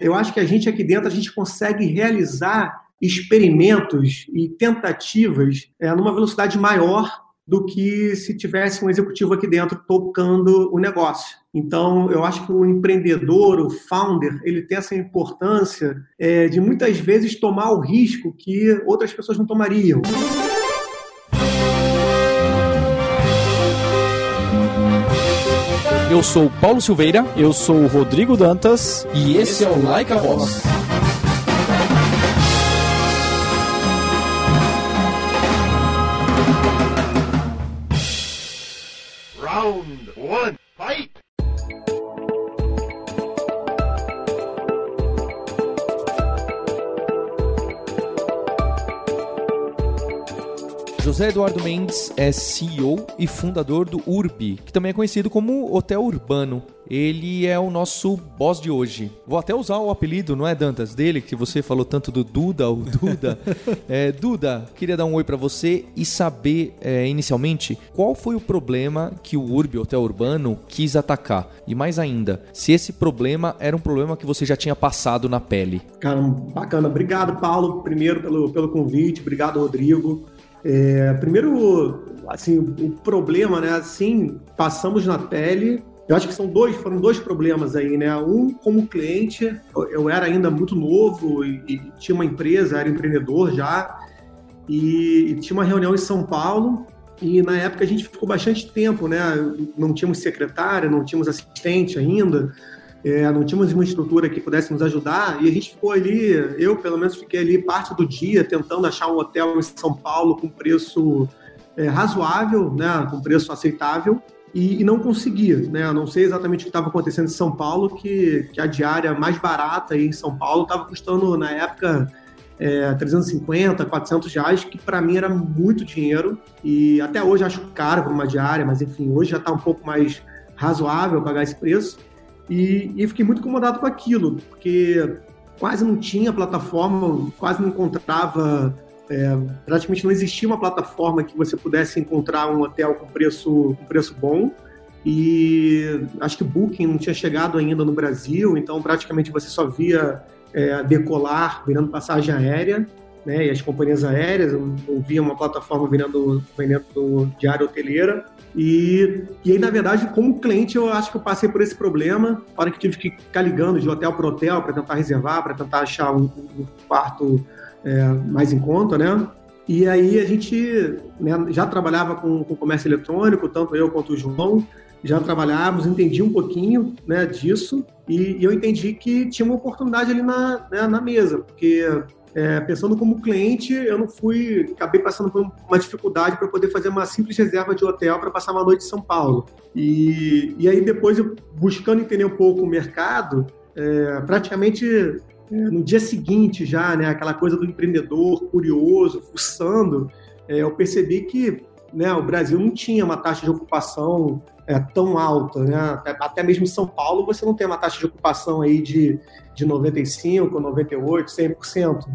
eu acho que a gente aqui dentro a gente consegue realizar experimentos e tentativas é, numa velocidade maior do que se tivesse um executivo aqui dentro tocando o negócio. Então, eu acho que o empreendedor, o founder, ele tem essa importância é, de muitas vezes tomar o risco que outras pessoas não tomariam. Eu sou Paulo Silveira, eu sou o Rodrigo Dantas e esse é o Like a Boss. José Eduardo Mendes é CEO e fundador do Urbi, que também é conhecido como Hotel Urbano. Ele é o nosso boss de hoje. Vou até usar o apelido, não é, Dantas? Dele, que você falou tanto do Duda, o Duda. é, Duda, queria dar um oi para você e saber, é, inicialmente, qual foi o problema que o Urbi, Hotel Urbano, quis atacar. E mais ainda, se esse problema era um problema que você já tinha passado na pele. Cara, bacana. Obrigado, Paulo, primeiro pelo, pelo convite. Obrigado, Rodrigo. É, primeiro, assim, o problema, né? Assim, passamos na pele. Eu acho que são dois, foram dois problemas aí, né? Um, como cliente, eu era ainda muito novo e, e tinha uma empresa, era empreendedor já, e, e, tinha uma reunião em São Paulo. E na época a gente ficou bastante tempo, né? Não tínhamos secretária, não tínhamos assistente ainda é, não tínhamos uma estrutura que pudesse nos ajudar, e a gente ficou ali, eu pelo menos fiquei ali parte do dia tentando achar um hotel em São Paulo com preço é, razoável, né, com preço aceitável, e, e não conseguia, né, não sei exatamente o que estava acontecendo em São Paulo, que, que a diária mais barata aí em São Paulo estava custando, na época, é, 350, 400 reais, que para mim era muito dinheiro, e até hoje acho caro para uma diária, mas enfim, hoje já está um pouco mais razoável pagar esse preço. E, e fiquei muito incomodado com aquilo, porque quase não tinha plataforma, quase não encontrava, é, praticamente não existia uma plataforma que você pudesse encontrar um hotel com preço, com preço bom. E acho que o Booking não tinha chegado ainda no Brasil, então praticamente você só via é, decolar virando passagem aérea, né? E as companhias aéreas não via uma plataforma vendendo, vendendo diária hoteleira. E, e aí, na verdade, como cliente, eu acho que eu passei por esse problema, para que tive que ficar ligando de hotel para hotel para tentar reservar, para tentar achar um, um quarto é, mais em conta, né? E aí a gente né, já trabalhava com, com comércio eletrônico, tanto eu quanto o João, já trabalhávamos, entendi um pouquinho né, disso, e, e, eu entendi que tinha uma oportunidade ali na, né, na mesa, porque é, pensando como cliente, eu não fui, acabei passando por uma dificuldade para poder fazer uma simples reserva de hotel para passar uma noite em São Paulo. E, e aí depois, eu, buscando entender um pouco o mercado, é, praticamente é, no dia seguinte já, né, aquela coisa do empreendedor curioso, fuçando, é, eu percebi que né, o Brasil não tinha uma taxa de ocupação é, tão alta, né? Até, até, mesmo em São Paulo você não tem uma taxa de ocupação aí de, de 95, 98, 100%.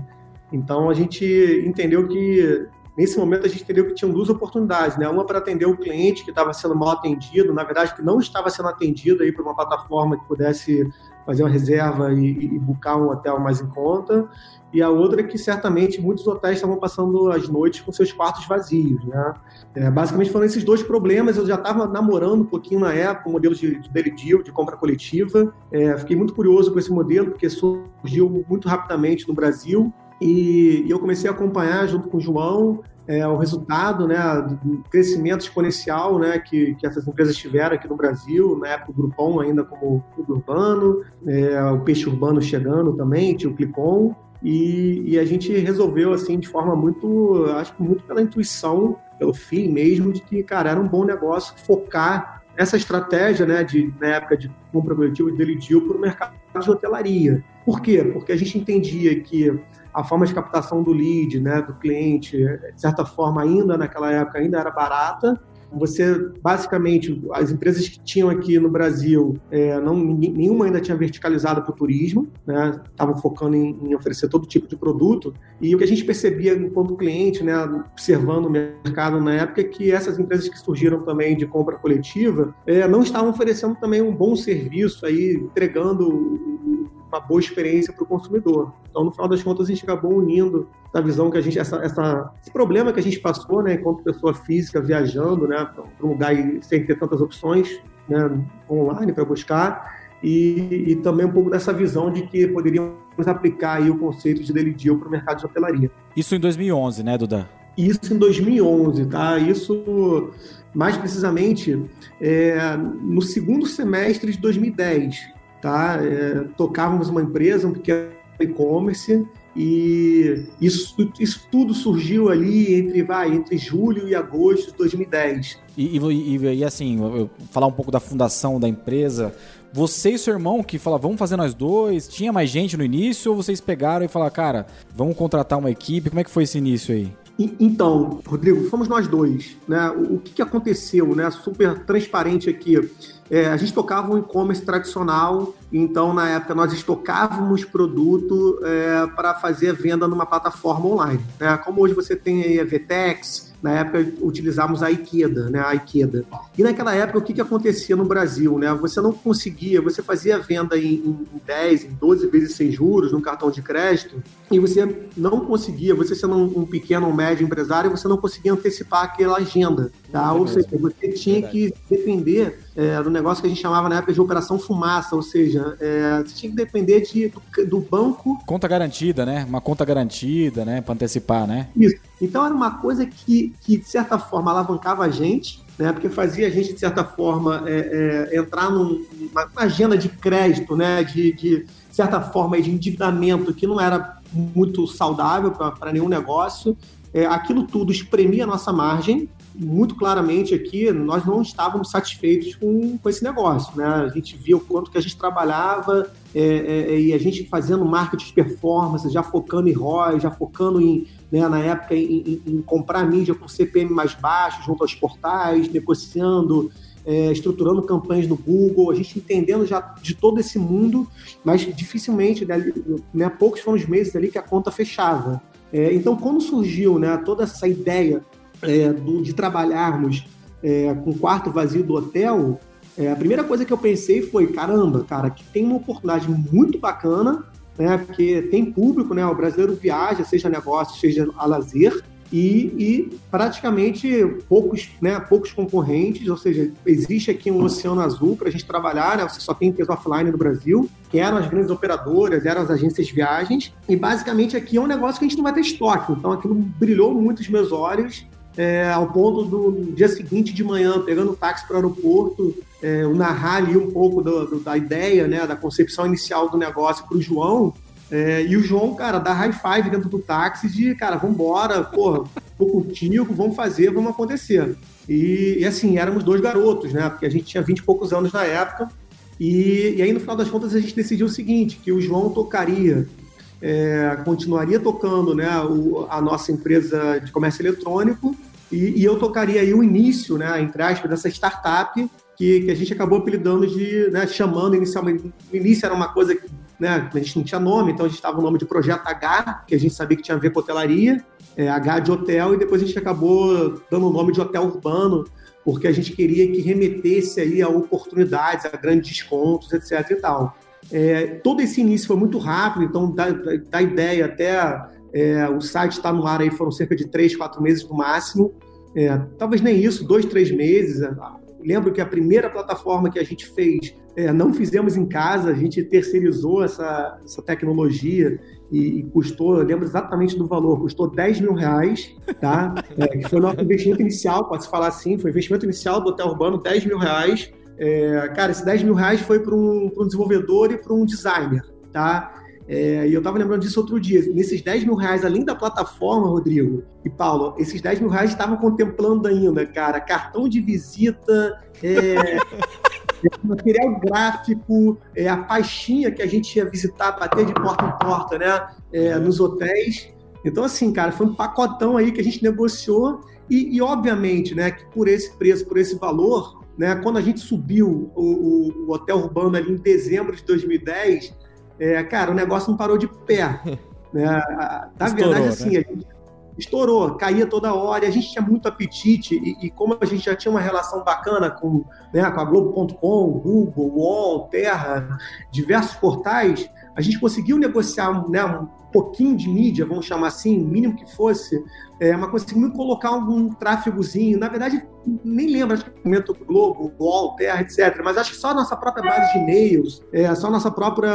Então a gente entendeu que nesse momento a gente entendeu que tinham duas oportunidades, né? Uma para atender o cliente que estava sendo mal atendido, na verdade que não estava sendo atendido aí por uma plataforma que pudesse fazer uma reserva e, e buscar um hotel mais em conta, e a outra é que certamente muitos hotéis estavam passando as noites com seus quartos vazios, né? É, basicamente foram esses dois problemas. Eu já estava namorando um pouquinho na época o modelo de, de daily deal, de compra coletiva. É, fiquei muito curioso com esse modelo porque surgiu muito rapidamente no Brasil e, e eu comecei a acompanhar junto com o João é, o resultado né, do crescimento exponencial né, que, que essas empresas tiveram aqui no Brasil, na época o Groupon ainda como clube urbano, é, o peixe urbano chegando também, tinha o Clicon, e, e, a gente resolveu assim de forma muito, acho que muito pela intuição, pelo fim mesmo, de que, cara, era um bom negócio focar essa estratégia, né, de, na época de compra coletiva de Delidio para o mercado de hotelaria. Por quê? Porque a gente entendia que a forma de captação do lead, né, do cliente, de certa forma, ainda naquela época ainda era barata. Você, basicamente, as empresas que tinham aqui no Brasil, é, não, nenhuma ainda tinha verticalizado para o turismo, né? Estavam focando em, em, oferecer todo tipo de produto. E o que a gente percebia enquanto cliente, né, observando o mercado na época, é que essas empresas que surgiram também de compra coletiva é, não estavam oferecendo também um bom serviço aí, entregando uma boa experiência para o consumidor. Então, no final das contas, a gente acabou unindo a visão que a gente, essa, essa, esse problema que a gente passou, né, enquanto pessoa física viajando, né, para um lugar sem ter tantas opções, né, online para buscar, e, e, também um pouco dessa visão de que poderíamos aplicar aí o conceito de daily deal para o mercado de hotelaria. Isso em 2011, né, Duda? Isso em 2011, tá? Isso, mais precisamente, é, no segundo semestre de 2010, tá? É, tocávamos uma empresa, um pequeno e-commerce, e isso, isso tudo surgiu ali entre, vai, entre julho e agosto de 2010. E, e, e assim, falar um pouco da fundação da empresa. Você e seu irmão que fala, vamos fazer nós dois? Tinha mais gente no início ou vocês pegaram e falaram, cara, vamos contratar uma equipe? Como é que foi esse início aí? Então, Rodrigo, fomos nós dois. Né? O, o que, que aconteceu, né? Super transparente aqui. É, a gente tocava um e-commerce tradicional, então na época nós estocávamos produto é, para fazer a venda numa plataforma online. Né? Como hoje você tem aí a Vtex, na época utilizávamos a Ikeda, né, a. E naquela época o que, que acontecia no Brasil, né? Você não conseguia, você fazia venda em, em 10, em 12 vezes sem juros no cartão de crédito e você não conseguia, você sendo um, um pequeno ou médio empresário, você não conseguia antecipar aquela agenda, tá? Ou seja, você tinha Verdade. que depender é, do negócio que a gente chamava na época de operação fumaça, ou seja, é, você tinha que depender de, do, do, banco. Conta garantida, né? Uma conta garantida, né? Para antecipar, né? Isso. Então era uma coisa que, que, de certa forma, alavancava a gente, né? Porque fazia a gente, de certa forma, é, é entrar numa agenda de crédito, né? De, de certa forma, de endividamento que não era muito saudável para nenhum negócio. É, aquilo tudo espremia a nossa margem, muito claramente aqui, nós não estávamos satisfeitos com, com esse negócio. Né? A gente via o quanto que a gente trabalhava é, é, e a gente fazendo marketing de performance, já focando em ROI, já focando em, né, na época, em, em, em, comprar mídia com CPM mais baixo junto aos portais, negociando, é, estruturando campanhas no Google, a gente entendendo já de todo esse mundo, mas dificilmente, né, poucos foram os meses ali que a conta fechava. É, então, quando surgiu né, toda essa ideia é, do, de trabalharmos é, com o quarto vazio do hotel, é, a primeira coisa que eu pensei foi, caramba, cara, que tem uma oportunidade muito bacana, né, porque tem público, né, o brasileiro viaja, seja negócio, seja a lazer, e, e, praticamente poucos, né, poucos concorrentes, ou seja, existe aqui um oceano azul para a gente trabalhar, né, você só tem empresa offline no Brasil, que eram as grandes operadoras, eram as agências de viagens, e basicamente aqui é um negócio que a gente não vai ter estoque, então aquilo brilhou muito os meus olhos, é, ao ponto do dia seguinte de manhã, pegando o táxi para o aeroporto, é, eu narrar ali um pouco do, do, da ideia, né, da concepção inicial do negócio para o João. É, e o João, cara, dá high five dentro do táxi de, cara, vambora, porra, tô contigo, vamos fazer, vamos acontecer. E, e, assim, éramos dois garotos, né? Porque a gente tinha 20 e poucos anos na época. E, e aí, no final das contas, a gente decidiu o seguinte: que o João tocaria é, continuaria tocando né, o, a nossa empresa de comércio eletrônico e, e, eu tocaria aí o início, né, entre aspas, dessa startup que, que a gente acabou apelidando de, né, chamando inicialmente, no início era uma coisa que né, a gente não tinha nome, então a gente estava o nome de Projeto H, que a gente sabia que tinha a ver com hotelaria, é, H de hotel, e depois a gente acabou dando o nome de hotel urbano, porque a gente queria que remetesse aí a oportunidades, a grandes descontos, etc e tal. É, todo esse início foi muito rápido, então da, da ideia até é, o site estar tá no ar aí foram cerca de três, quatro meses no máximo. É, talvez nem isso, dois, três meses. Lembro que a primeira plataforma que a gente fez é, não fizemos em casa, a gente terceirizou essa, essa tecnologia e, e, custou, lembro exatamente do valor, custou 10 mil reais, tá? É, que foi o nosso investimento inicial, pode-se falar assim, foi o investimento inicial do Hotel Urbano, 10 mil reais. É, cara, esses 10 mil reais foi para um, um desenvolvedor e para um designer, tá? É, e eu estava lembrando disso outro dia. Nesses 10 mil reais, além da plataforma, Rodrigo e Paulo, esses 10 mil reais estavam contemplando ainda, cara, cartão de visita, é, material gráfico, é, a faixinha que a gente ia visitar, bater de porta em porta, né, é, nos hotéis. Então, assim, cara, foi um pacotão aí que a gente negociou e, e obviamente, né, que por esse preço, por esse valor, né? Quando a gente subiu o, o, hotel urbano ali em dezembro de 2010, é, cara, o negócio não parou de pé. Né? Na estourou, verdade, assim, né? a gente estourou, caía toda hora, a gente tinha muito apetite, e, e, como a gente já tinha uma relação bacana com, né, com a Globo.com, Google, UOL, Terra, diversos portais, a gente conseguiu negociar né, um pouquinho de mídia, vamos chamar assim, mínimo que fosse, é, mas conseguimos colocar algum tráfegozinho. Na verdade, nem lembro, acho que momento Globo, UOL, Terra, etc. Mas acho que só a nossa própria base de e-mails, é, só a nossa própria,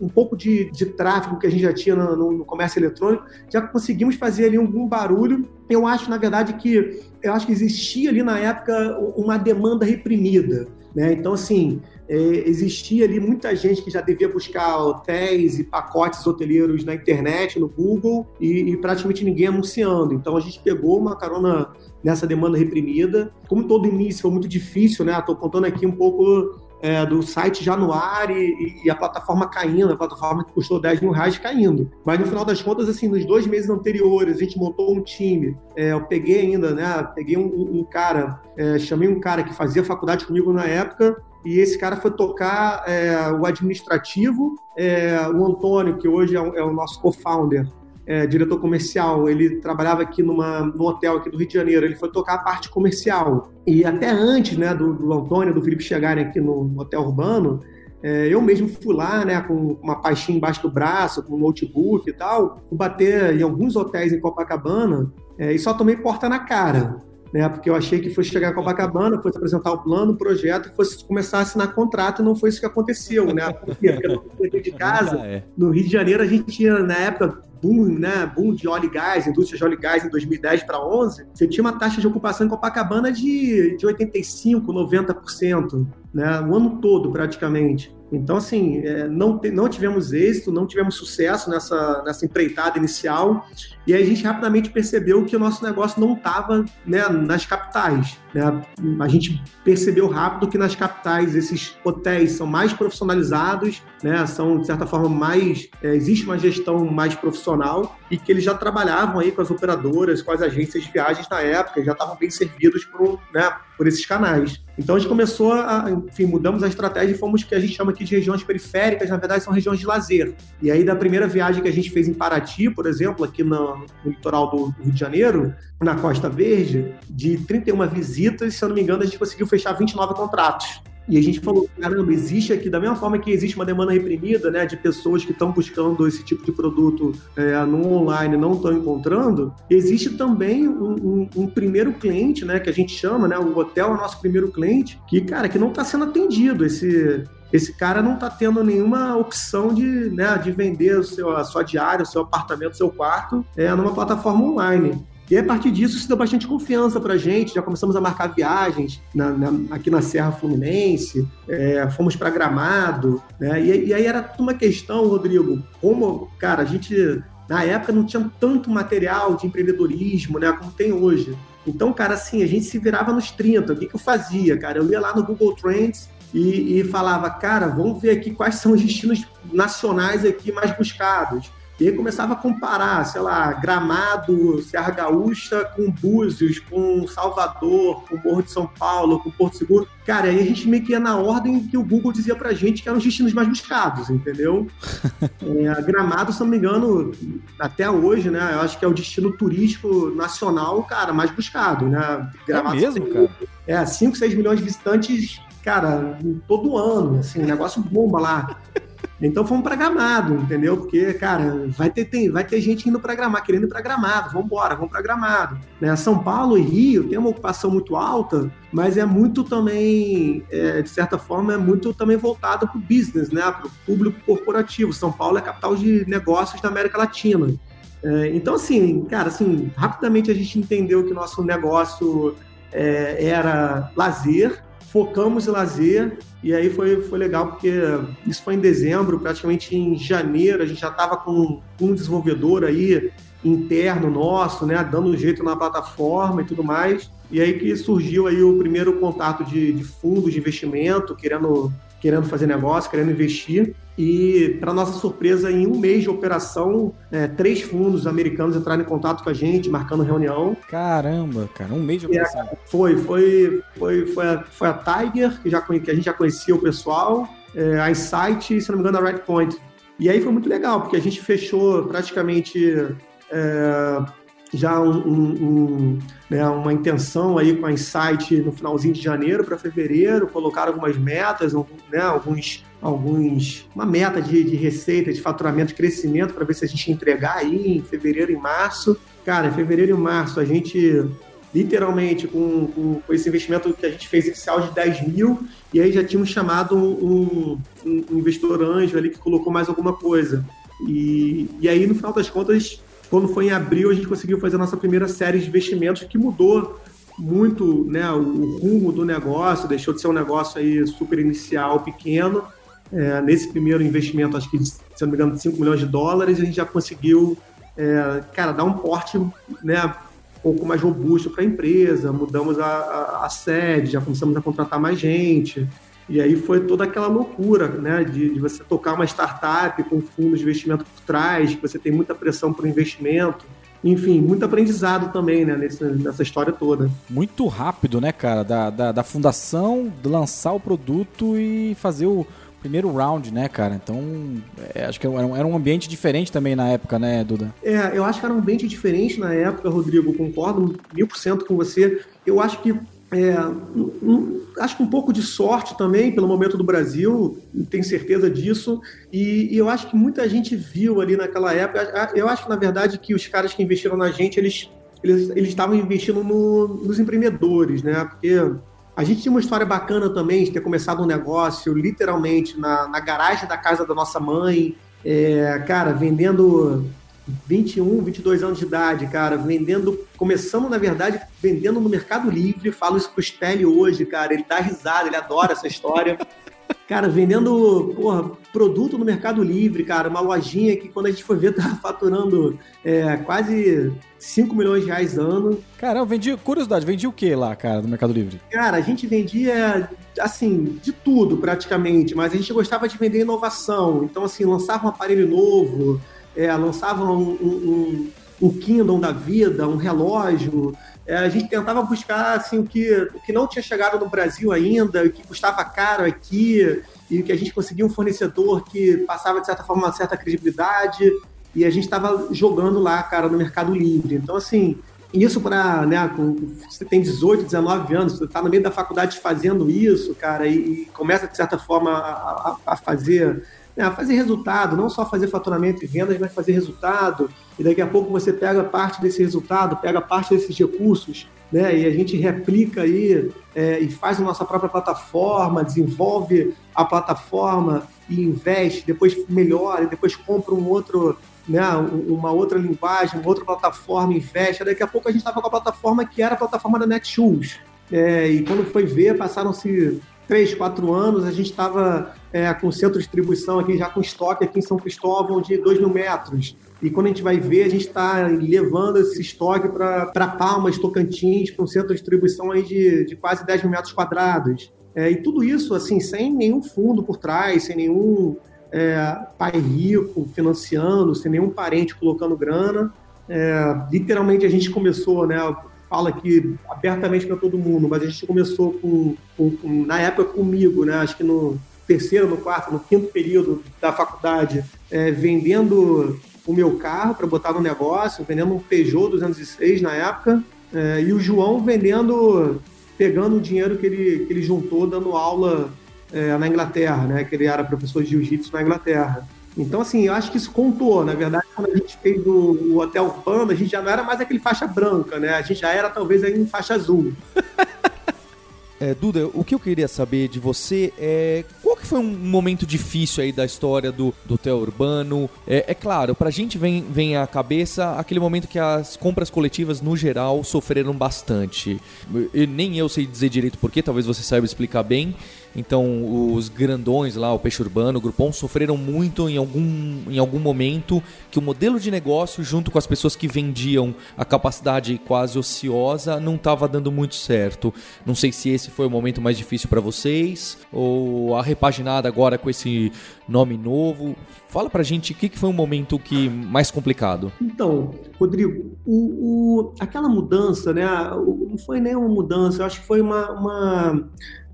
um pouco de, de tráfego que a gente já tinha no, no, no comércio eletrônico, já conseguimos fazer ali algum barulho. Eu acho, na verdade, que eu acho que existia ali na época uma demanda reprimida. Né? Então, assim, é, existia ali muita gente que já devia buscar hotéis e pacotes hoteleiros na internet, no Google, e, e praticamente ninguém anunciando. Então, a gente pegou uma carona nessa demanda reprimida. Como todo início foi muito difícil, né? Estou contando aqui um pouco é, do site já no ar e, e, a plataforma caindo, a plataforma que custou 10 mil reais caindo. Mas no final das contas, assim, nos dois meses anteriores, a gente montou um time. É, eu peguei ainda, né? Peguei um, um cara, é, chamei um cara que fazia faculdade comigo na época, e esse cara foi tocar é, o administrativo. É, o Antônio, que hoje é o, é o nosso co-founder, é, diretor comercial, ele trabalhava aqui numa, num hotel aqui do Rio de Janeiro, ele foi tocar a parte comercial. E até antes né, do, do Antônio, do Felipe chegarem aqui no, hotel urbano, é, eu mesmo fui lá, né, com uma pastinha embaixo do braço, com um notebook e tal, bater em alguns hotéis em Copacabana é, e só tomei porta na cara né? Porque eu achei que fosse chegar a Copacabana, fosse apresentar o plano, o projeto, fosse começar a assinar contrato, e não foi isso que aconteceu, né? Porque, porque de casa, é. no Rio de Janeiro, a gente tinha, na época, boom, né? Boom de óleo e gás, indústria de óleo e gás em 2010 para 11, você tinha uma taxa de ocupação em Copacabana de, de 85%, 90%, né? O ano todo, praticamente. Então, assim, é, não, não tivemos êxito, não tivemos sucesso nessa, nessa empreitada inicial, e aí a gente rapidamente percebeu que o nosso negócio não estava né, nas capitais. Né? A gente percebeu rápido que nas capitais esses hotéis são mais profissionalizados, né? são, de certa forma, mais. É, existe uma gestão mais profissional e que eles já trabalhavam aí com as operadoras, com as agências de viagens na época, já estavam bem servidos por, né, por esses canais. Então a gente começou a, enfim, mudamos a estratégia e fomos que a gente chama aqui de regiões periféricas, na verdade são regiões de lazer. E aí da primeira viagem que a gente fez em Paraty, por exemplo, aqui no, no litoral do, Rio de Janeiro, na Costa Verde, de 31 visitas, se eu não me engano, a gente conseguiu fechar 29 contratos. E a gente falou, caramba, existe aqui, da mesma forma que existe uma demanda reprimida, né, de pessoas que estão buscando esse tipo de produto é, no online não estão encontrando, existe também um, um, um, primeiro cliente, né, que a gente chama, né, o hotel é o nosso primeiro cliente, que, cara, que não está sendo atendido. Esse, esse cara não está tendo nenhuma opção de, né, de vender o seu, a sua diária, o seu apartamento, o seu quarto é, numa plataforma online. E a partir disso, isso deu bastante confiança para a gente. Já começamos a marcar viagens na, na, aqui na Serra Fluminense, é, fomos para Gramado. Né? E, e, aí era uma questão, Rodrigo, como, cara, a gente na época não tinha tanto material de empreendedorismo né, como tem hoje. Então, cara, assim, a gente se virava nos 30. O que, que eu fazia, cara? Eu ia lá no Google Trends e, e falava, cara, vamos ver aqui quais são os destinos nacionais aqui mais buscados. E aí começava a comparar, sei lá, Gramado, Serra Gaúcha com Búzios, com Salvador, com Morro de São Paulo, com Porto Seguro. Cara, aí a gente meio que ia na ordem que o Google dizia pra gente que eram os destinos mais buscados, entendeu? é, Gramado, se não me engano, até hoje, né? Eu acho que é o destino turístico nacional, cara, mais buscado, né? Gramado, é mesmo, cara? É, 5, 6 milhões de visitantes, cara, todo ano, assim, negócio bomba lá. Então fomos para Gramado, entendeu? Porque, cara, vai ter, tem, vai ter gente indo para Gramado, querendo ir para Gramado, vamos embora, vamos para Gramado. Né? São Paulo e Rio tem uma ocupação muito alta, mas é muito também, é, de certa forma, é muito também voltado para o business, né? para o público corporativo. São Paulo é capital de negócios da América Latina. É, então, assim, cara, assim, rapidamente a gente entendeu que o nosso negócio é, era lazer, focamos em lazer e aí foi, foi legal porque isso foi em dezembro, praticamente em janeiro a gente já estava com um desenvolvedor aí interno nosso, né, dando um jeito na plataforma e tudo mais. E aí que surgiu aí o primeiro contato de, de fundos de investimento, querendo querendo fazer negócio, querendo investir. E, para nossa surpresa, em um mês de operação, é, três fundos americanos entraram em contato com a gente, marcando reunião. Caramba, cara, um mês de operação. É, foi, foi, foi, foi, a, foi a Tiger, que, já, que a gente já conhecia o pessoal, é, a Insight e, se não me engano, a Redpoint. E aí foi muito legal, porque a gente fechou praticamente é, já um, um, né, uma intenção aí com a Insight no finalzinho de janeiro para fevereiro, colocar algumas metas, né, alguns alguns uma meta de, de receita, de faturamento, de crescimento para ver se a gente entregar aí em fevereiro e março. Cara, em fevereiro e março a gente literalmente com, com, com, esse investimento que a gente fez inicial de 10 mil, e aí já tínhamos chamado um, um, um investidor anjo ali que colocou mais alguma coisa. E, e aí, no final das contas, quando foi em abril, a gente conseguiu fazer a nossa primeira série de investimentos que mudou muito né, o, rumo do negócio, deixou de ser um negócio aí super inicial, pequeno. É, nesse primeiro investimento, acho que, se não me engano, de 5 milhões de dólares, a gente já conseguiu, é, cara, dar um porte né, um pouco mais robusto para a empresa, mudamos a, a, a, sede, já começamos a contratar mais gente. E aí foi toda aquela loucura, né, de, de você tocar uma startup com fundos de investimento por trás, que você tem muita pressão para o investimento enfim, muito aprendizado também, né, nessa, nessa história toda. Muito rápido, né, cara? Da, da, da fundação, lançar o produto e fazer o primeiro round, né, cara? Então, é, acho que era um, era um, ambiente diferente também na época, né, Duda? É, eu acho que era um ambiente diferente na época, Rodrigo, concordo mil por cento com você. Eu acho que é, um, acho que um pouco de sorte também pelo momento do Brasil, tenho certeza disso. E, e, eu acho que muita gente viu ali naquela época. Eu acho na verdade, que os caras que investiram na gente, eles eles, eles estavam investindo no, nos empreendedores, né? Porque a gente tinha uma história bacana também de ter começado um negócio literalmente na, na garagem da casa da nossa mãe, é, cara, vendendo 21, 22 anos de idade, cara, vendendo, começando, na verdade, vendendo no Mercado Livre, falo isso pro Stelli hoje, cara, ele dá risada, ele adora essa história. Cara, vendendo, porra, produto no Mercado Livre, cara, uma lojinha que quando a gente foi ver tava faturando é, quase 5 milhões de reais ano. Cara, eu vendi, curiosidade, vendi o que lá, cara, no Mercado Livre? Cara, a gente vendia, assim, de tudo praticamente, mas a gente gostava de vender inovação. Então, assim, lançava um aparelho novo, é, lançavam um, um, um, Kindle da vida, um relógio. É, a gente tentava buscar assim, o, que, o que não tinha chegado no Brasil ainda, o que custava caro aqui, e que a gente conseguia um fornecedor que passava, de certa forma, uma certa credibilidade, e a gente estava jogando lá, cara, no Mercado Livre. Então, assim, isso para, né, você tem 18, 19 anos, você está no meio da faculdade fazendo isso, cara, e, e começa, de certa forma, a, a fazer né, fazer resultado, não só fazer faturamento e vendas, mas fazer resultado. E daqui a pouco você pega parte desse resultado, pega parte desses recursos, né, e a gente replica aí é, e faz a nossa própria plataforma, desenvolve a plataforma e investe, depois melhora, depois compra um outro, né, uma outra linguagem, uma outra plataforma, investe. Daqui a pouco a gente estava com a plataforma que era a plataforma da Netshoes. É, e quando foi ver, passaram-se três, quatro anos, a gente estava é, com centro de distribuição aqui, já com estoque aqui em São Cristóvão de 2 mil metros. E quando a gente vai ver, a gente está levando esse estoque para Palmas, Tocantins, para um centro de distribuição aí de, de quase 10 mil metros quadrados. É, e tudo isso, assim, sem nenhum fundo por trás, sem nenhum é, pai rico financiando, sem nenhum parente colocando grana. É, literalmente a gente começou, né? Fala aqui abertamente para todo mundo, mas a gente começou com, com, com, na época comigo, né? Acho que no terceiro, no quarto, no quinto período da faculdade, é, vendendo o meu carro para botar no negócio, vendendo um Peugeot 206 na época, é, e o João vendendo, pegando o dinheiro que ele, que ele juntou dando aula é, na Inglaterra, né? Que ele era professor de jiu-jitsu na Inglaterra. Então, assim, eu acho que isso contou. Na verdade, quando a gente fez o, Hotel Panda, a gente já não era mais aquele faixa branca, né? A gente já era talvez aí em faixa azul. É, Duda, o que eu queria saber de você é qual que foi um momento difícil aí da história do, do hotel urbano? É, é claro, pra gente vem, vem à cabeça aquele momento que as compras coletivas, no geral, sofreram bastante. Eu, nem eu sei dizer direito porquê, talvez você saiba explicar bem. Então, os grandões lá, o Peixe Urbano, o Grupom, sofreram muito em algum, em algum momento que o modelo de negócio, junto com as pessoas que vendiam a capacidade quase ociosa, não estava dando muito certo. Não sei se esse foi o momento mais difícil para vocês, ou a repaginada agora com esse nome novo. Fala pra gente o que, que foi um momento que mais complicado. Então, Rodrigo, o, o, aquela mudança, né? Não foi nem uma mudança, eu acho que foi uma, uma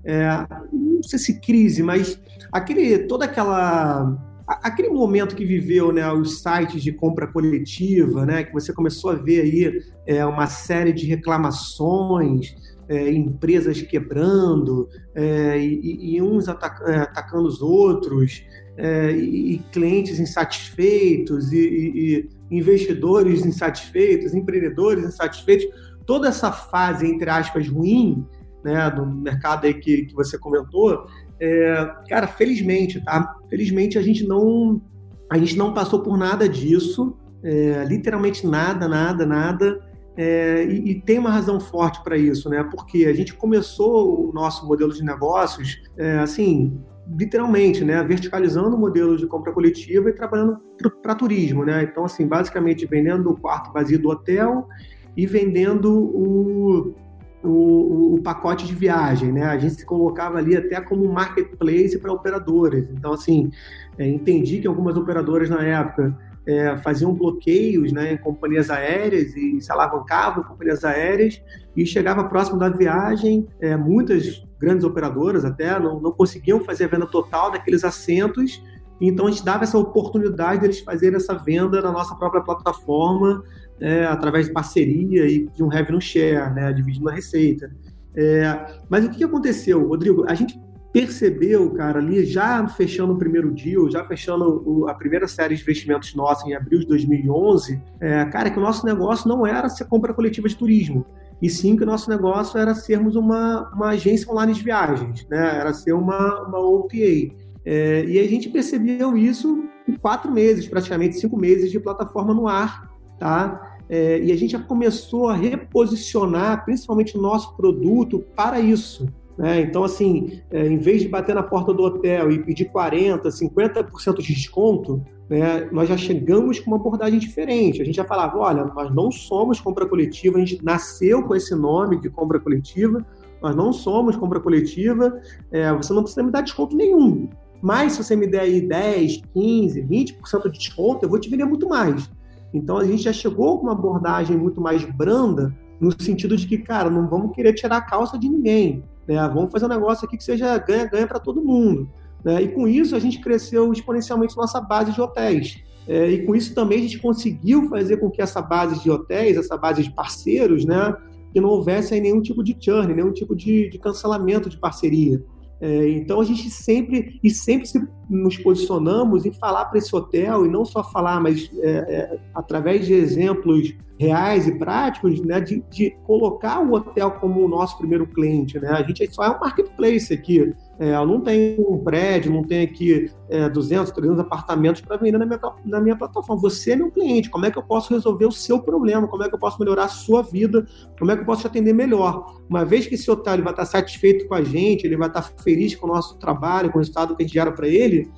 é, não sei se crise, mas aquele, toda aquela aquele momento que viveu, né, os sites de compra coletiva, né, que você começou a ver aí é, uma série de reclamações, é, empresas quebrando, é, e, e, uns é, atacando os outros, é, e, e, clientes insatisfeitos, e, e, investidores insatisfeitos, empreendedores insatisfeitos. Toda essa fase, entre aspas, ruim né, do mercado aí que, que você comentou, é, cara, felizmente, tá? Felizmente a gente não a gente não passou por nada disso, é, literalmente nada, nada, nada. É, e, e, tem uma razão forte para isso, né? Porque a gente começou o nosso modelo de negócios, é, assim, literalmente, né? Verticalizando o modelo de compra coletiva e trabalhando para turismo, né? Então, assim, basicamente vendendo o quarto vazio do hotel e vendendo o, o, o, pacote de viagem, né? A gente se colocava ali até como marketplace para operadoras. Então, assim, é, entendi que algumas operadoras na época é, faziam bloqueios né, em companhias aéreas e se alavancavam em companhias aéreas e chegava próximo da viagem, é, muitas grandes operadoras até não, não conseguiam fazer a venda total daqueles assentos, então a gente dava essa oportunidade deles fazerem essa venda na nossa própria plataforma, é, através de parceria e de um revenue share, né, dividindo a receita. É, mas o que aconteceu, Rodrigo? A gente percebeu, cara, ali já fechando o primeiro deal, já fechando o, a primeira série de investimentos nossa em abril de 2011, é, cara, que o nosso negócio não era ser compra coletiva de turismo, e sim que o nosso negócio era sermos uma, uma agência online de viagens, né? Era ser uma, uma OTA. É, e a gente percebeu isso em quatro meses, praticamente cinco meses de plataforma no ar, tá? É, e a gente já começou a reposicionar, principalmente o nosso produto para isso. Né? Então, assim, é, em vez de bater na porta do hotel e pedir 40%, 50% de desconto, né, nós já chegamos com uma abordagem diferente. A gente já falava: olha, nós não somos compra coletiva, a gente nasceu com esse nome de compra coletiva, nós não somos compra coletiva, é, você não precisa me dar desconto nenhum. Mas se você me der aí 10, 15, 20% de desconto, eu vou te vender muito mais. Então a gente já chegou com uma abordagem muito mais branda, no sentido de que, cara, não vamos querer tirar a calça de ninguém. Né? Vamos fazer um negócio aqui que seja ganha-ganha para todo mundo. Né? E com isso a gente cresceu exponencialmente nossa base de hotéis. É, e com isso também a gente conseguiu fazer com que essa base de hotéis, essa base de parceiros, né, que não houvesse nenhum tipo de churn, nenhum tipo de, de cancelamento de parceria. É, então a gente sempre e sempre se nos posicionamos em falar para esse hotel e não só falar, mas é, é, através de exemplos reais e práticos, né, de, de, colocar o hotel como o nosso primeiro cliente, né? A gente só é um marketplace aqui. É, eu não tenho um prédio, não tenho aqui é, 200, 300 apartamentos para vender na minha, na minha plataforma. Você é meu cliente. Como é que eu posso resolver o seu problema? Como é que eu posso melhorar a sua vida? Como é que eu posso te atender melhor? Uma vez que esse ele vai estar satisfeito com a gente, ele vai estar feliz com o nosso trabalho, com o resultado que a gente gera para ele,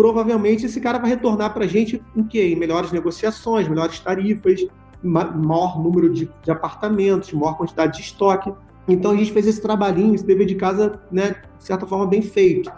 provavelmente esse cara vai retornar para a gente em quê? Em melhores negociações, melhores tarifas, maior número de, de apartamentos, maior quantidade de estoque. Então a gente fez esse trabalhinho, esse dever de casa, né, de certa forma, bem feito.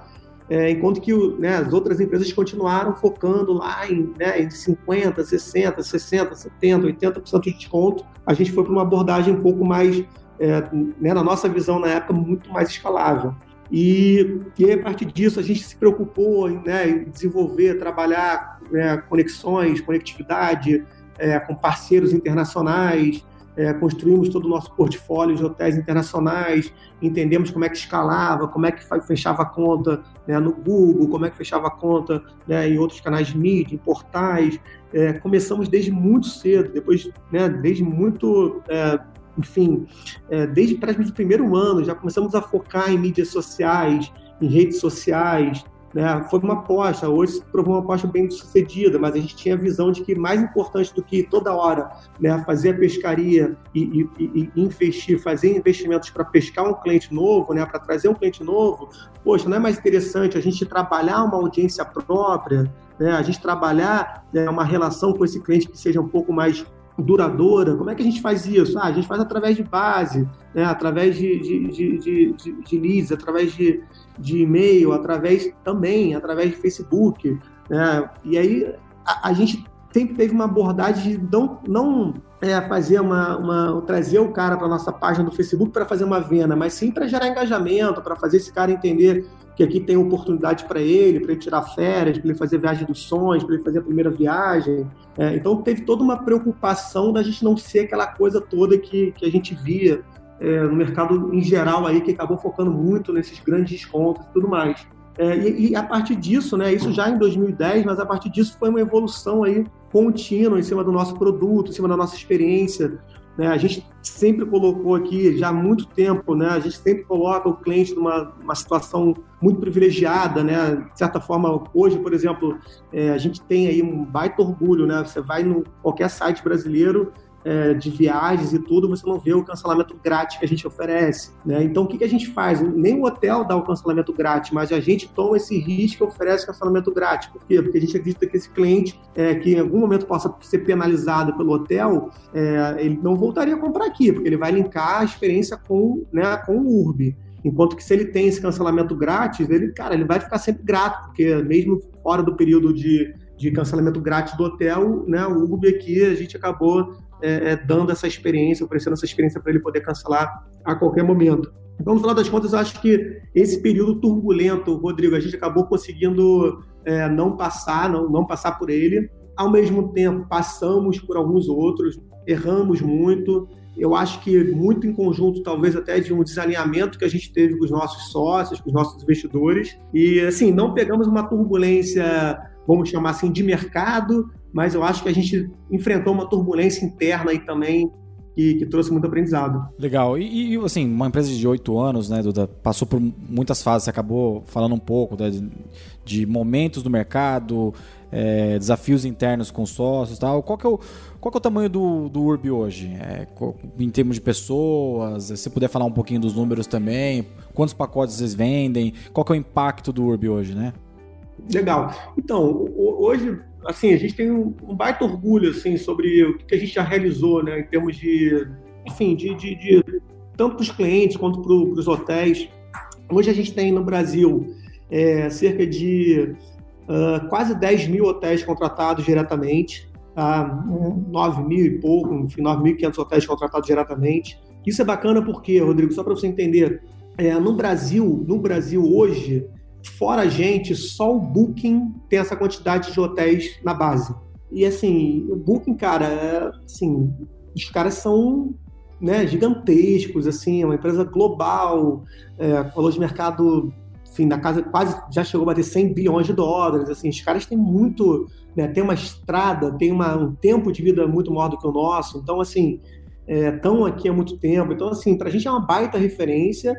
É, enquanto que né, as outras empresas continuaram focando lá em, né, em 50%, 60%, 60%, 70%, 80% de desconto, a gente foi para uma abordagem um pouco mais, é, né, na nossa visão na época, muito mais escalável. E, e a partir disso a gente se preocupou né, em desenvolver, trabalhar né, conexões, conectividade é, com parceiros internacionais, é, construímos todo o nosso portfólio de hotéis internacionais, entendemos como é que escalava, como é que fechava a conta né, no Google, como é que fechava a conta né, em outros canais de mídia, em portais. É, começamos desde muito cedo, depois, né, desde muito, é, enfim, é, desde praticamente o primeiro ano, já começamos a focar em mídias sociais, em redes sociais, né? Foi uma aposta, hoje se provou uma aposta bem sucedida, mas a gente tinha a visão de que mais importante do que toda hora né, fazer a pescaria e, e, e investir, fazer investimentos para pescar um cliente novo, né, para trazer um cliente novo, poxa, não é mais interessante a gente trabalhar uma audiência própria, né, a gente trabalhar né, uma relação com esse cliente que seja um pouco mais duradoura. Como é que a gente faz isso? Ah, a gente faz através de base, né? através de, de, de, de, de leads, através de, de e-mail, através também, através de Facebook. Né? E aí a, a gente sempre teve uma abordagem de não, não é, fazer uma, uma trazer o cara para nossa página do Facebook para fazer uma venda, mas sim para gerar engajamento, para fazer esse cara entender que aqui tem oportunidade para ele, para ele tirar férias, para ele fazer viagem dos sonhos, para ele fazer a primeira viagem. É, então teve toda uma preocupação da gente não ser aquela coisa toda que, que a gente via é, no mercado em geral aí, que acabou focando muito nesses grandes descontos e tudo mais. É, e, e, a partir disso, né, isso já em 2010, mas a partir disso foi uma evolução aí contínua em cima do nosso produto, em cima da nossa experiência. Né? A gente sempre colocou aqui, já há muito tempo, né? a gente sempre coloca o cliente numa uma situação muito privilegiada, né? De certa forma, hoje, por exemplo, é, a gente tem aí um baita orgulho, né? Você vai no qualquer site brasileiro, é, de viagens e tudo, você não vê o cancelamento grátis que a gente oferece. Né? Então, o que, que a gente faz? Nem o hotel dá o cancelamento grátis, mas a gente toma esse risco e oferece cancelamento grátis. Por quê? Porque a gente acredita que esse cliente, é, que em algum momento possa ser penalizado pelo hotel, é, ele não voltaria a comprar aqui, porque ele vai linkar a experiência com, né, com o URB. Enquanto que se ele tem esse cancelamento grátis, ele, cara, ele vai ficar sempre grato, porque mesmo fora do período de, de cancelamento grátis do hotel, né, o Uber aqui a gente acabou é, é, dando essa experiência, oferecendo essa experiência para ele poder cancelar a qualquer momento. Então, no final das contas, eu acho que esse período turbulento, Rodrigo, a gente acabou conseguindo é, não passar, não, não passar por ele. Ao mesmo tempo, passamos por alguns outros, erramos muito. Eu acho que muito em conjunto, talvez até de um desalinhamento que a gente teve com os nossos sócios, com os nossos investidores. E, assim, não pegamos uma turbulência, vamos chamar assim, de mercado, mas eu acho que a gente enfrentou uma turbulência interna aí também que, que, trouxe muito aprendizado. Legal. E, e, assim, uma empresa de oito anos, né, Duda, passou por muitas fases, você acabou falando um pouco né, de, de, momentos do mercado, é, desafios internos com sócios e tal. Qual que é o, qual que é o tamanho do, do Urb hoje? É, em termos de pessoas, se puder falar um pouquinho dos números também, quantos pacotes vocês vendem, qual que é o impacto do Urb hoje, né? Legal. Então, hoje assim, a gente tem um, um baita orgulho, assim, sobre o que a gente já realizou, né, em termos de, enfim, de, de, de tanto para os clientes quanto para os hotéis. Hoje a gente tem no Brasil é, cerca de uh, quase 10 mil hotéis contratados diretamente, tá? 9 mil e pouco, enfim, 9.500 hotéis contratados diretamente. Isso é bacana porque, Rodrigo, só para você entender, é, no Brasil, no Brasil hoje, fora a gente, só o Booking tem essa quantidade de hotéis na base. E assim, o Booking, cara, é, assim, os caras são né, gigantescos, assim, é uma empresa global, é, valor de mercado, enfim, da casa quase já chegou a bater 100 bilhões de dólares, assim, os caras têm muito, né, tem uma estrada, tem uma, um tempo de vida muito maior do que o nosso, então, assim, estão é, aqui há muito tempo, então, assim, para a gente é uma baita referência,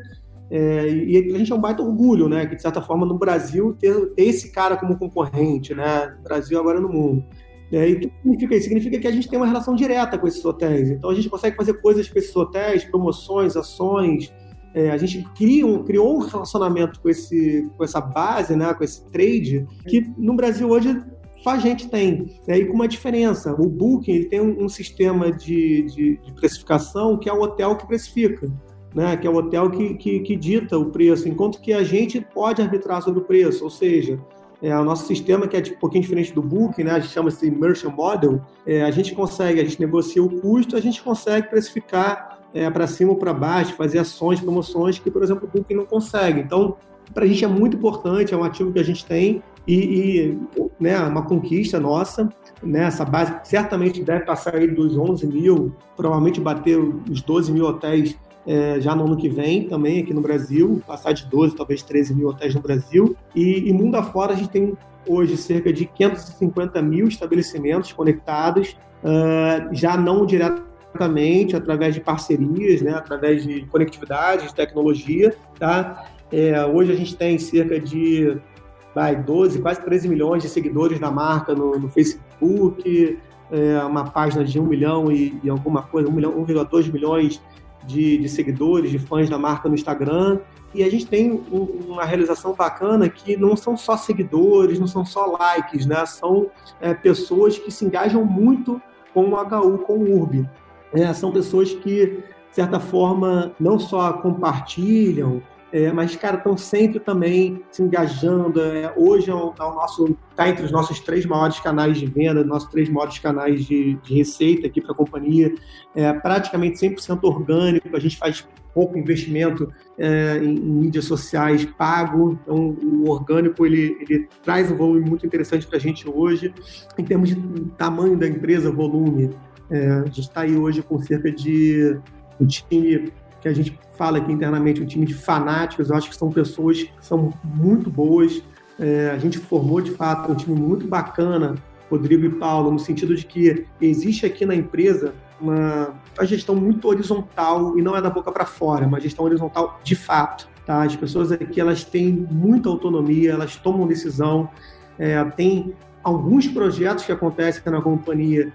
é, e a gente é um baita orgulho, né? Que de certa forma no Brasil ter, ter esse cara como concorrente, né? Brasil agora no mundo. É, e o que significa isso? Significa que a gente tem uma relação direta com esses hotéis. Então a gente consegue fazer coisas com esses hotéis, promoções, ações. É, a gente cria um, criou um relacionamento com, esse, com essa base, né? Com esse trade, que no Brasil hoje só a gente tem. É, e com uma diferença. O Booking ele tem um, um sistema de, de, de precificação que é o hotel que precifica né, que é o hotel que, que, que, dita o preço, enquanto que a gente pode arbitrar sobre o preço, ou seja, é, o nosso sistema, que é um pouquinho diferente do Booking, né, a gente chama-se Merchant Model, é, a gente consegue, a gente negocia o custo, a gente consegue precificar é, para cima ou para baixo, fazer ações, promoções que, por exemplo, o Booking não consegue. Então, para a gente é muito importante, é um ativo que a gente tem e, e né, uma conquista nossa. Né, essa base certamente deve passar aí dos 11 mil, provavelmente bater os 12 mil hotéis é, já no ano que vem também aqui no Brasil, passar de 12, talvez 13 mil hotéis no Brasil. E, e mundo afora a gente tem hoje cerca de 550 mil estabelecimentos conectados, uh, já não diretamente, através de parcerias, né, através de conectividade, de tecnologia. Tá? É, hoje a gente tem cerca de vai, 12, quase 13 milhões de seguidores da marca no, no Facebook, é, uma página de 1 milhão e, e alguma coisa, 1 milhão, 1,2 milhões de, de, seguidores, de fãs da marca no Instagram. E a gente tem um, uma realização bacana que não são só seguidores, não são só likes, né? São é, pessoas que se engajam muito com o HU, com o URB. É, são pessoas que, de certa forma, não só compartilham, é, mas, cara, estão sempre também se engajando. É, hoje é o, é o nosso está entre os nossos três maiores canais de venda, nossos três maiores canais de, de receita aqui para a companhia. É praticamente 100% orgânico, a gente faz pouco investimento é, em, em, mídias sociais pago, então o orgânico ele, ele traz um volume muito interessante para a gente hoje. Em termos de tamanho da empresa, volume, é, a gente está aí hoje com cerca de um time que a gente fala aqui internamente, um time de fanáticos. Eu acho que são pessoas que são muito boas. É, a gente formou, de fato, um time muito bacana, Rodrigo e Paulo, no sentido de que existe aqui na empresa uma, uma gestão muito horizontal e não é da boca para fora, é uma gestão horizontal de fato. Tá? As pessoas aqui elas têm muita autonomia, elas tomam decisão, é, tem alguns projetos que acontecem na companhia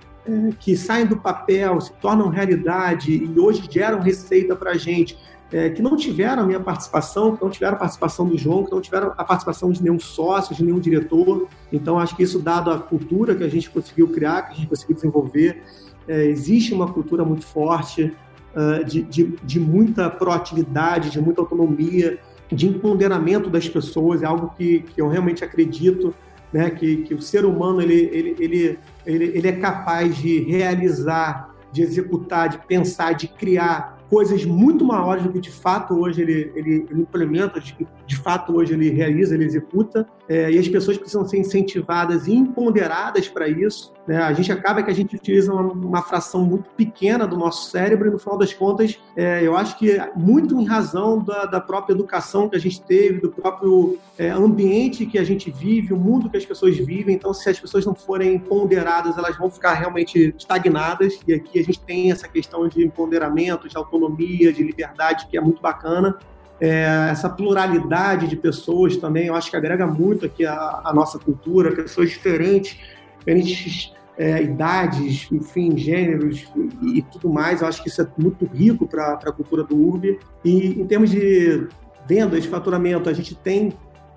que saem do papel, se tornam realidade e hoje geram receita para a gente, é, que não tiveram a minha participação, que não tiveram a participação do João, que não tiveram a participação de nenhum sócio, de nenhum diretor. Então, acho que isso, dado a cultura que a gente conseguiu criar, que a gente conseguiu desenvolver, é, existe uma cultura muito forte uh, de, de, de muita proatividade, de muita autonomia, de empoderamento das pessoas, é algo que, que eu realmente acredito né, que, que o ser humano ele, ele, ele, ele, ele é capaz de realizar, de executar, de pensar, de criar coisas muito maiores do que de fato hoje ele, ele, ele implementa, de, de, fato hoje ele realiza, ele executa, é, e as pessoas precisam ser incentivadas e empoderadas para isso. Né? A gente acaba que a gente utiliza uma, uma, fração muito pequena do nosso cérebro e no final das contas, é, eu acho que muito em razão da, da, própria educação que a gente teve, do próprio é, ambiente que a gente vive, o mundo que as pessoas vivem. Então, se as pessoas não forem ponderadas, elas vão ficar realmente estagnadas. E aqui a gente tem essa questão de empoderamento, de autonomia, de liberdade, que é muito bacana. É, essa pluralidade de pessoas também, eu acho que agrega muito aqui a, a nossa cultura, pessoas diferentes, diferentes é, idades, enfim, gêneros e, e, tudo mais. Eu acho que isso é muito rico para a cultura do URB. E em termos de vendas, faturamento, a gente tem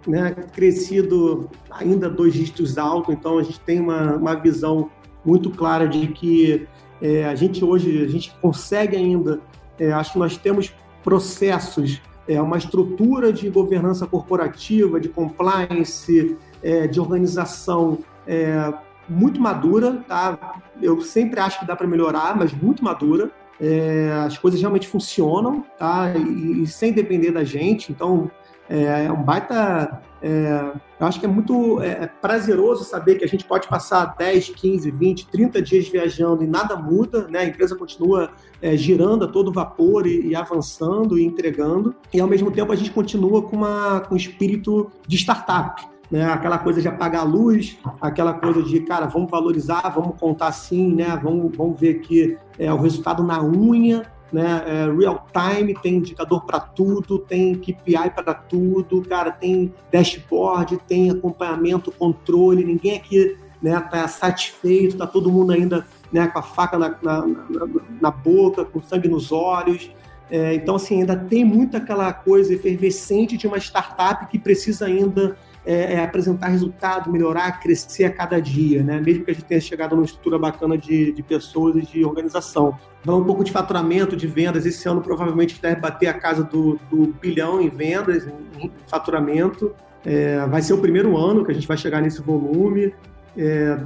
né, crescido ainda dois dígitos alto, então a gente tem uma, uma visão muito clara de que é, a gente hoje a gente consegue ainda, é, acho que nós temos processos, é, uma estrutura de governança corporativa, de compliance, é, de organização é, muito madura, tá? Eu sempre acho que dá para melhorar, mas muito madura. É, as coisas realmente funcionam, tá? E, e, sem depender da gente. Então, é, é um baita. É, eu acho que é muito é, é prazeroso saber que a gente pode passar 10, 15, 20, 30 dias viajando e nada muda, né? A empresa continua é, girando a todo vapor e, e, avançando e entregando. E ao mesmo tempo a gente continua com, uma, com um espírito de startup né? Aquela coisa de apagar a luz, aquela coisa de, cara, vamos valorizar, vamos contar assim, né? Vamos, vamos ver aqui é, o resultado na unha, né? É, real time, tem indicador para tudo, tem KPI para tudo, cara, tem dashboard, tem acompanhamento, controle, ninguém aqui né, tá satisfeito, tá todo mundo ainda né, com a faca na, na, na, na boca, com sangue nos olhos. É, então, assim, ainda tem muito aquela coisa efervescente de uma startup que precisa ainda é, é apresentar resultado, melhorar, crescer a cada dia, né? Mesmo que a gente tenha chegado numa estrutura bacana de, de pessoas e de organização. Falando um pouco de faturamento, de vendas, esse ano provavelmente deve bater a casa do, do bilhão em vendas, em faturamento. É, vai ser o primeiro ano que a gente vai chegar nesse volume. É,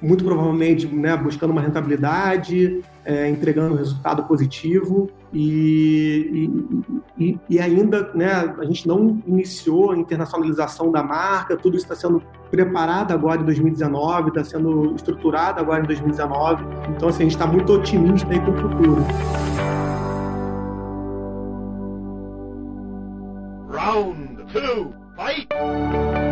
muito provavelmente né, buscando uma rentabilidade, é, entregando resultado positivo e, e, e, ainda né, a gente não iniciou a internacionalização da marca, tudo isso está sendo preparado agora em 2019, está sendo estruturado agora em 2019, então assim, a gente está muito otimista aí com o futuro. Round two, fight!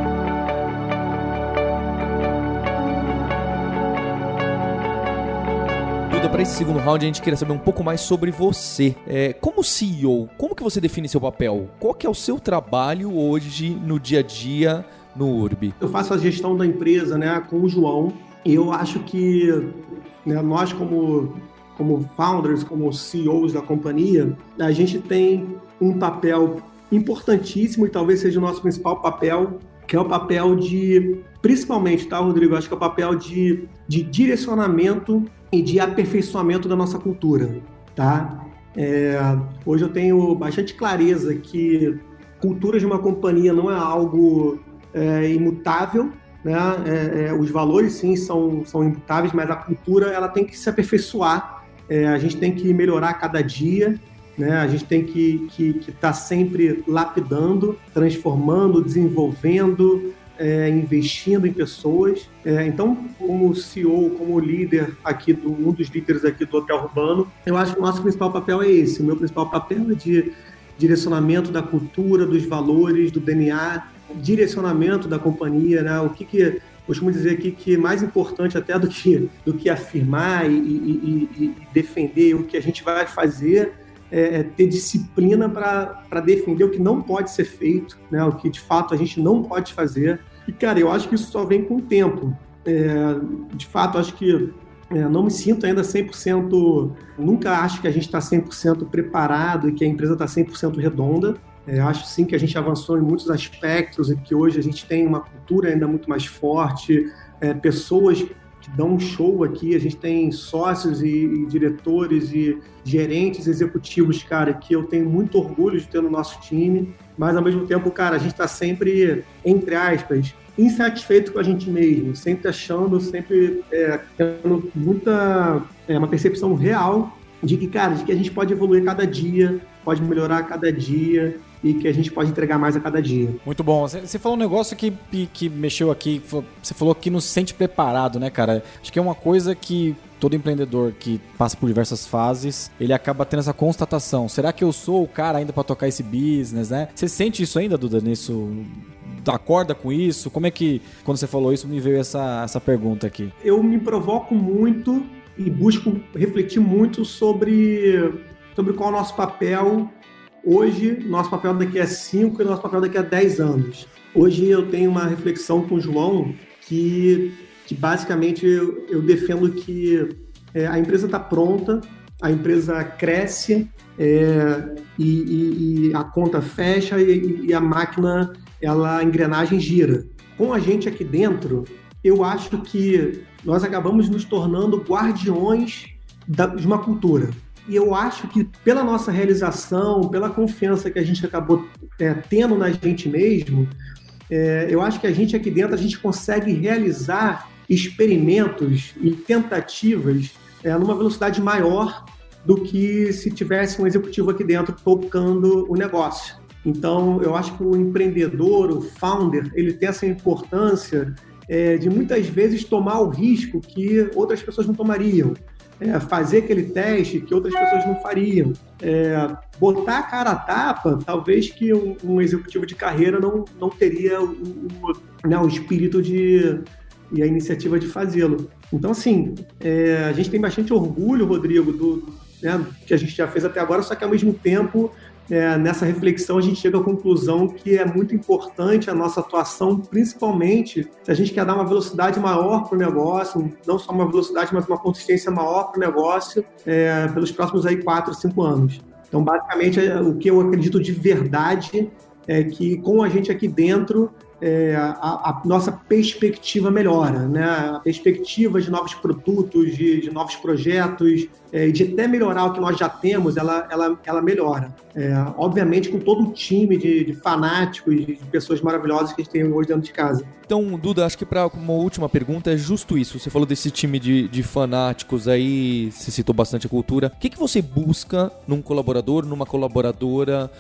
Para esse segundo round, a gente queria saber um pouco mais sobre você. É, como CEO, como que você define seu papel? Qual que é o seu trabalho hoje no dia a dia no URB? Eu faço a gestão da empresa né, com o João e eu acho que né, nós como, como founders, como CEOs da companhia, a gente tem um papel importantíssimo e talvez seja o nosso principal papel, que é o papel de, principalmente, tá, Rodrigo? Acho que é o papel de, de direcionamento e de aperfeiçoamento da nossa cultura, tá? É, hoje eu tenho bastante clareza que cultura de uma companhia não é algo é, imutável, né? É, é, os valores sim são, são imutáveis, mas a cultura ela tem que se aperfeiçoar. É, a gente tem que melhorar a cada dia, né? A gente tem que estar que, que tá sempre lapidando, transformando, desenvolvendo, é, investindo em pessoas. É, então, como CEO, como líder aqui, do, um dos líderes aqui do Hotel Urbano, eu acho que o nosso principal papel é esse. O meu principal papel é de direcionamento da cultura, dos valores, do DNA, direcionamento da companhia, né? O que que costumo dizer aqui que mais importante até do que do que afirmar e, e, e defender o que a gente vai fazer é, é ter disciplina para defender o que não pode ser feito, né? O que de fato a gente não pode fazer. E cara, eu acho que isso só vem com o tempo. É, de fato, acho que é, não me sinto ainda 100%, nunca acho que a gente está 100% preparado e que a empresa está 100% redonda. É, acho sim que a gente avançou em muitos aspectos e que hoje a gente tem uma cultura ainda muito mais forte, é, pessoas que dão um show aqui, a gente tem sócios e, e, diretores e gerentes executivos, cara, que eu tenho muito orgulho de ter no nosso time, mas ao mesmo tempo, cara, a gente está sempre, entre aspas, insatisfeito com a gente mesmo, sempre achando, sempre é, tendo muita, é, uma percepção real de que, cara, de que a gente pode evoluir cada dia, pode melhorar cada dia e que a gente pode entregar mais a cada dia. Muito bom. Você falou um negócio que, que mexeu aqui, você falou que não se sente preparado, né, cara? Acho que é uma coisa que todo empreendedor que passa por diversas fases, ele acaba tendo essa constatação. Será que eu sou o cara ainda para tocar esse business, né? Você sente isso ainda, Duda, nisso acorda com isso? Como é que, quando você falou isso, me veio essa, essa pergunta aqui? Eu me provoco muito e busco refletir muito sobre, sobre qual é o nosso papel hoje, nosso papel daqui a 5 e nosso papel daqui a 10 anos. Hoje eu tenho uma reflexão com o João que, que basicamente eu, eu defendo que é, a empresa está pronta, a empresa cresce é, e, e, e, a conta fecha e, e a máquina ela, a engrenagem gira. Com a gente aqui dentro, eu acho que nós acabamos nos tornando guardiões da, de uma cultura. E eu acho que pela nossa realização, pela confiança que a gente acabou é, tendo na gente mesmo, é, eu acho que a gente aqui dentro a gente consegue realizar experimentos e tentativas é, numa velocidade maior do que se tivesse um executivo aqui dentro tocando o negócio. Então, eu acho que o empreendedor, o founder, ele tem essa importância é, de muitas vezes tomar o risco que outras pessoas não tomariam. É, fazer aquele teste que outras pessoas não fariam. É, botar a cara a tapa, talvez que um, um executivo de carreira não, não teria o, o, né, o espírito de, e a iniciativa de fazê-lo. Então, assim, é, a gente tem bastante orgulho, Rodrigo, do, né, que a gente já fez até agora, só que ao mesmo tempo é, nessa reflexão a gente chega à conclusão que é muito importante a nossa atuação, principalmente se a gente quer dar uma velocidade maior para o negócio, não só uma velocidade, mas uma consistência maior para o negócio é, pelos próximos aí quatro, cinco anos. Então, basicamente, é, o que eu acredito de verdade é que com a gente aqui dentro é, a, a, nossa perspectiva melhora, né? A perspectiva de novos produtos, de, de novos projetos, é, de até melhorar o que nós já temos, ela, ela, ela melhora. É, obviamente, com todo o time de, de fanáticos, de pessoas maravilhosas que a gente tem hoje dentro de casa. Então, Duda, acho que para uma última pergunta é justo isso. Você falou desse time de, de fanáticos aí, você citou bastante a cultura. O que, que você busca num colaborador, numa colaboradora?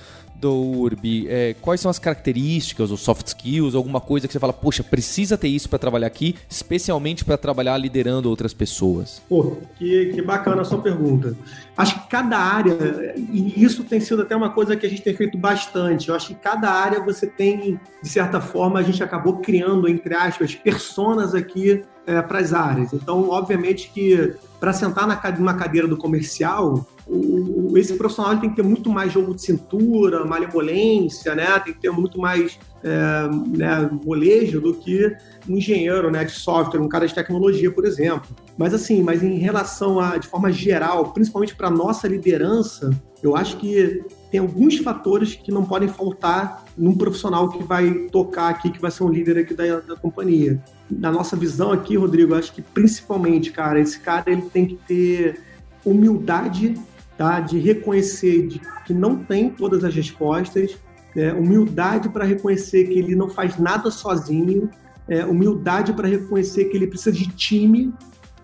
Do Urbi, é, quais são as características, os soft skills, alguma coisa que você fala, poxa, precisa ter isso para trabalhar aqui, especialmente para trabalhar liderando outras pessoas? Pô, que, que bacana a sua pergunta. Acho que cada área, e isso tem sido até uma coisa que a gente tem feito bastante, eu acho que cada área você tem, de certa forma, a gente acabou criando, entre aspas, personas aqui é, para as áreas. Então, obviamente que para sentar na uma cadeira do comercial, o, esse profissional tem que ter muito mais jogo de cintura, malemolência, né? Tem que ter muito mais é, né, molejo do que um engenheiro né, de software, um cara de tecnologia, por exemplo. Mas assim, mas em relação a, de forma geral, principalmente para nossa liderança, eu acho que tem alguns fatores que não podem faltar num profissional que vai tocar aqui, que vai ser um líder aqui da, da companhia. Na nossa visão aqui, Rodrigo, acho que principalmente, cara, esse cara ele tem que ter humildade tá? de reconhecer de, que não tem todas as respostas, é, humildade para reconhecer que ele não faz nada sozinho, é, humildade para reconhecer que ele precisa de time,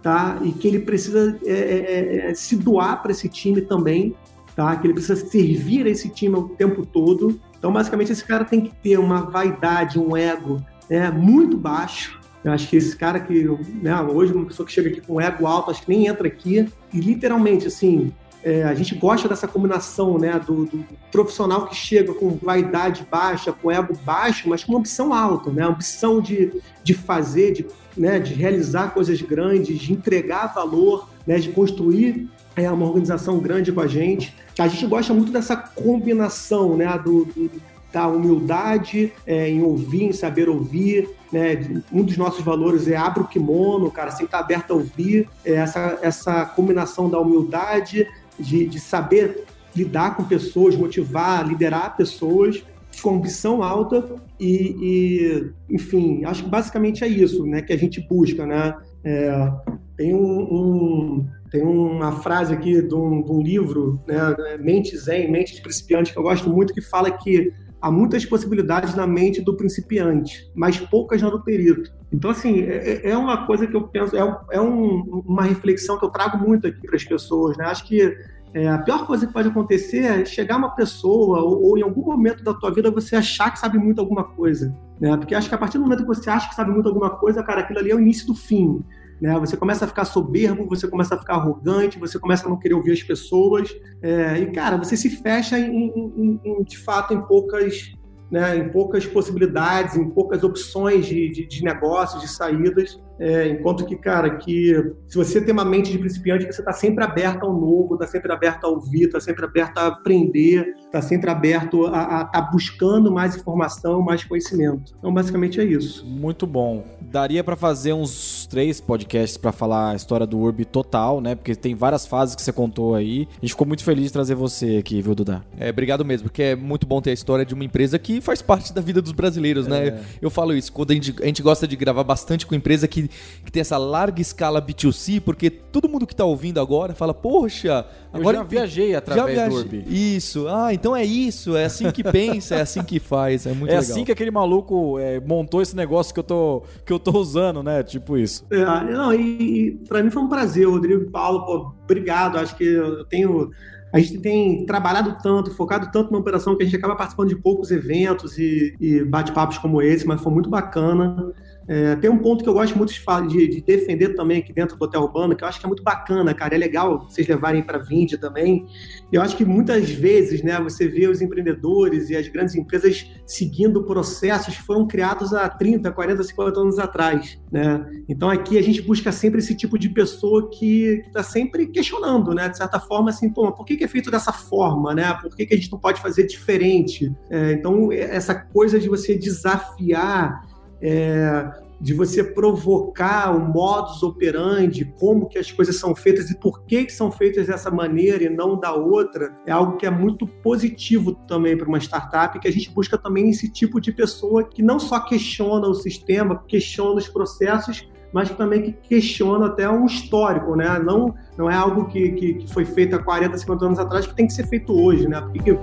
tá? E que ele precisa é, é, é se doar para esse time também, tá? Que ele precisa servir esse time o tempo todo. Então, basicamente, esse cara tem que ter uma vaidade, um ego é muito baixo. Eu acho que esse cara que, né, hoje uma pessoa que chega aqui com ego alto, acho que nem entra aqui. E literalmente, assim, é, a gente gosta dessa combinação, né, do, do, profissional que chega com vaidade baixa, com ego baixo, mas com uma ambição alta, né, ambição de, de fazer, de, né, de realizar coisas grandes, de entregar valor, né, de construir é, uma organização grande com a gente. A gente gosta muito dessa combinação, né, do, do da humildade é, em ouvir, em saber ouvir, né? Um dos nossos valores é abre o kimono, cara, sempre estar aberto a ouvir. É essa, essa combinação da humildade, de, de saber lidar com pessoas, motivar, liderar pessoas com ambição alta e, e, enfim, acho que basicamente é isso, né, que a gente busca, né? É, tem um, um, tem uma frase aqui de um, de um livro, né, Mente Zen, Mente de Principiante, que eu gosto muito, que fala que há muitas possibilidades na mente do principiante, mas poucas na do perito. Então, assim, é, é, é uma coisa que eu penso, é, é um, uma reflexão que eu trago muito aqui para as pessoas, né? Acho que é, a pior coisa que pode acontecer é chegar uma pessoa ou, ou, em algum momento da tua vida você achar que sabe muito alguma coisa, né? Porque acho que a partir do momento que você acha que sabe muito alguma coisa, cara, aquilo ali é o início do fim. Né? Você começa a ficar soberbo, você começa a ficar arrogante, você começa a não querer ouvir as pessoas. É, e, cara, você se fecha, em, em, em, de fato, em poucas né, em poucas possibilidades, em poucas opções de, de, de negócios, de saídas. É, enquanto que, cara, que se você tem uma mente de principiante, você está sempre aberto ao novo, está sempre aberto a ouvir, está sempre aberto a aprender, está sempre aberto a estar tá buscando mais informação, mais conhecimento. Então, basicamente é isso. Muito bom. Daria para fazer uns três podcasts para falar a história do Urb total, né? Porque tem várias fases que você contou aí. A gente ficou muito feliz de trazer você aqui, viu, Duda? É, obrigado mesmo, porque é muito bom ter a história de uma empresa que faz parte da vida dos brasileiros, né? é. né? Eu falo isso, quando a gente, a gente gosta de gravar bastante com empresa que que tem essa larga escala B2C, porque todo mundo que está ouvindo agora fala, poxa, agora eu já viajei através já viajei. do Urbi. Isso, ah, então é isso, é assim que pensa, é assim que faz, é muito é legal. É assim que aquele maluco é, montou esse negócio que eu tô que eu tô usando, né? Tipo isso. É, não, e, e para mim foi um prazer, Rodrigo e Paulo, pô, obrigado. Acho que eu tenho a gente tem trabalhado tanto, focado tanto na operação que a gente acaba participando de poucos eventos e, e bate-papos como esse, mas foi muito bacana. É, tem um ponto que eu gosto muito de, de, de, defender também aqui dentro do Hotel Urbano, que eu acho que é muito bacana, cara. É legal vocês levarem para Vinde também. Eu acho que muitas vezes, né, você vê os empreendedores e as grandes empresas seguindo processos que foram criados há 30, 40, 50 anos atrás, né? Então aqui a gente busca sempre esse tipo de pessoa que está sempre questionando, né? De certa forma, assim, pô, por que, que, é feito dessa forma, né? Por que, que a gente não pode fazer diferente? É, então, essa coisa de você desafiar é, de você provocar o modus operandi, como que as coisas são feitas e por que, que são feitas dessa maneira e não da outra, é algo que é muito positivo também para uma startup, que a gente busca também esse tipo de pessoa que não só questiona o sistema, questiona os processos, mas também que questiona até um histórico, né? Não, não é algo que, que, que, foi feito há 40, 50 anos atrás que tem que ser feito hoje, né? Porque,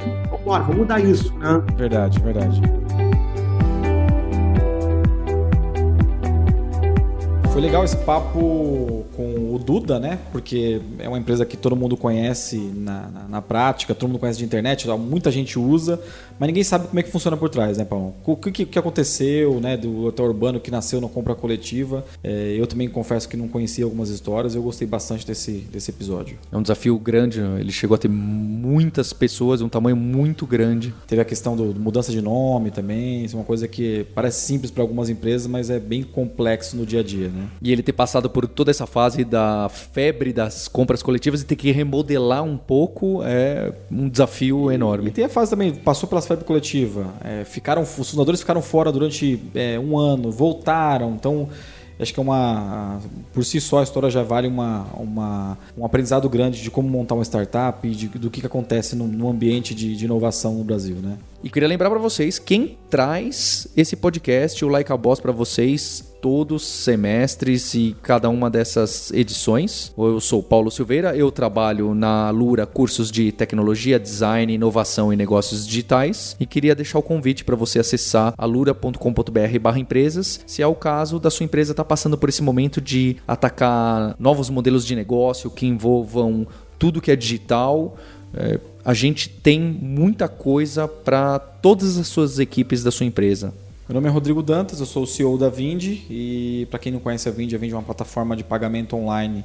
bora, vamos mudar isso, né? Verdade, verdade. Foi legal esse papo o Duda, né? Porque é uma empresa que todo mundo conhece na, na, na, prática, todo mundo conhece de internet, muita gente usa, mas ninguém sabe como é que funciona por trás, né, Paulo? O que, que, aconteceu, né, do hotel urbano que nasceu na compra coletiva? É, eu também confesso que não conhecia algumas histórias, eu gostei bastante desse, desse episódio. É um desafio grande, ele chegou a ter muitas pessoas, um tamanho muito grande. Teve a questão da mudança de nome também, isso é uma coisa que parece simples para algumas empresas, mas é bem complexo no dia a dia, né? E ele ter passado por toda essa fase da febre das compras coletivas e ter que remodelar um pouco é um desafio enorme. E tem a fase também, passou pela febre coletiva, é, ficaram, os fundadores ficaram fora durante é, um ano, voltaram, então acho que é uma por si só a história já vale uma, uma um aprendizado grande de como montar uma startup e de, do que, que acontece no, no ambiente de, de, inovação no Brasil, né? E queria lembrar para vocês quem traz esse podcast, o Like a Boss, para vocês todos os semestres e cada uma dessas edições. Eu sou Paulo Silveira, eu trabalho na Lura Cursos de Tecnologia, Design, Inovação e Negócios Digitais e queria deixar o convite para você acessar alura.com.br/empresas, se é o caso da sua empresa estar tá passando por esse momento de atacar novos modelos de negócio que envolvam tudo que é digital. É, a gente tem muita coisa para todas as suas equipes da sua empresa. Meu nome é Rodrigo Dantas, eu sou o CEO da Vindi e para quem não conhece a Vindi, a Vindi é uma plataforma de pagamento online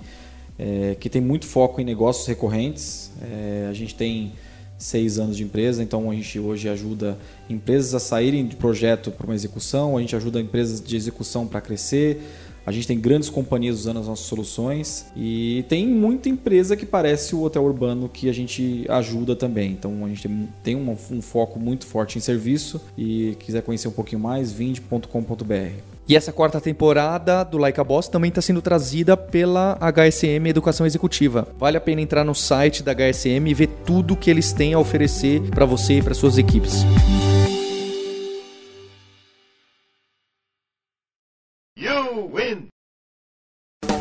é, que tem muito foco em negócios recorrentes. É, a gente tem seis anos de empresa, então a gente hoje ajuda empresas a saírem de projeto para uma execução, a gente ajuda empresas de execução para crescer, a gente tem grandes companhias usando as nossas soluções e tem muita empresa que parece o hotel urbano que a gente ajuda também. Então a gente tem um, um foco muito forte em serviço e quiser conhecer um pouquinho mais, vinde.com.br. E essa quarta temporada do Like a Boss também está sendo trazida pela HSM Educação Executiva. Vale a pena entrar no site da HSM e ver tudo que eles têm a oferecer para você e para suas equipes.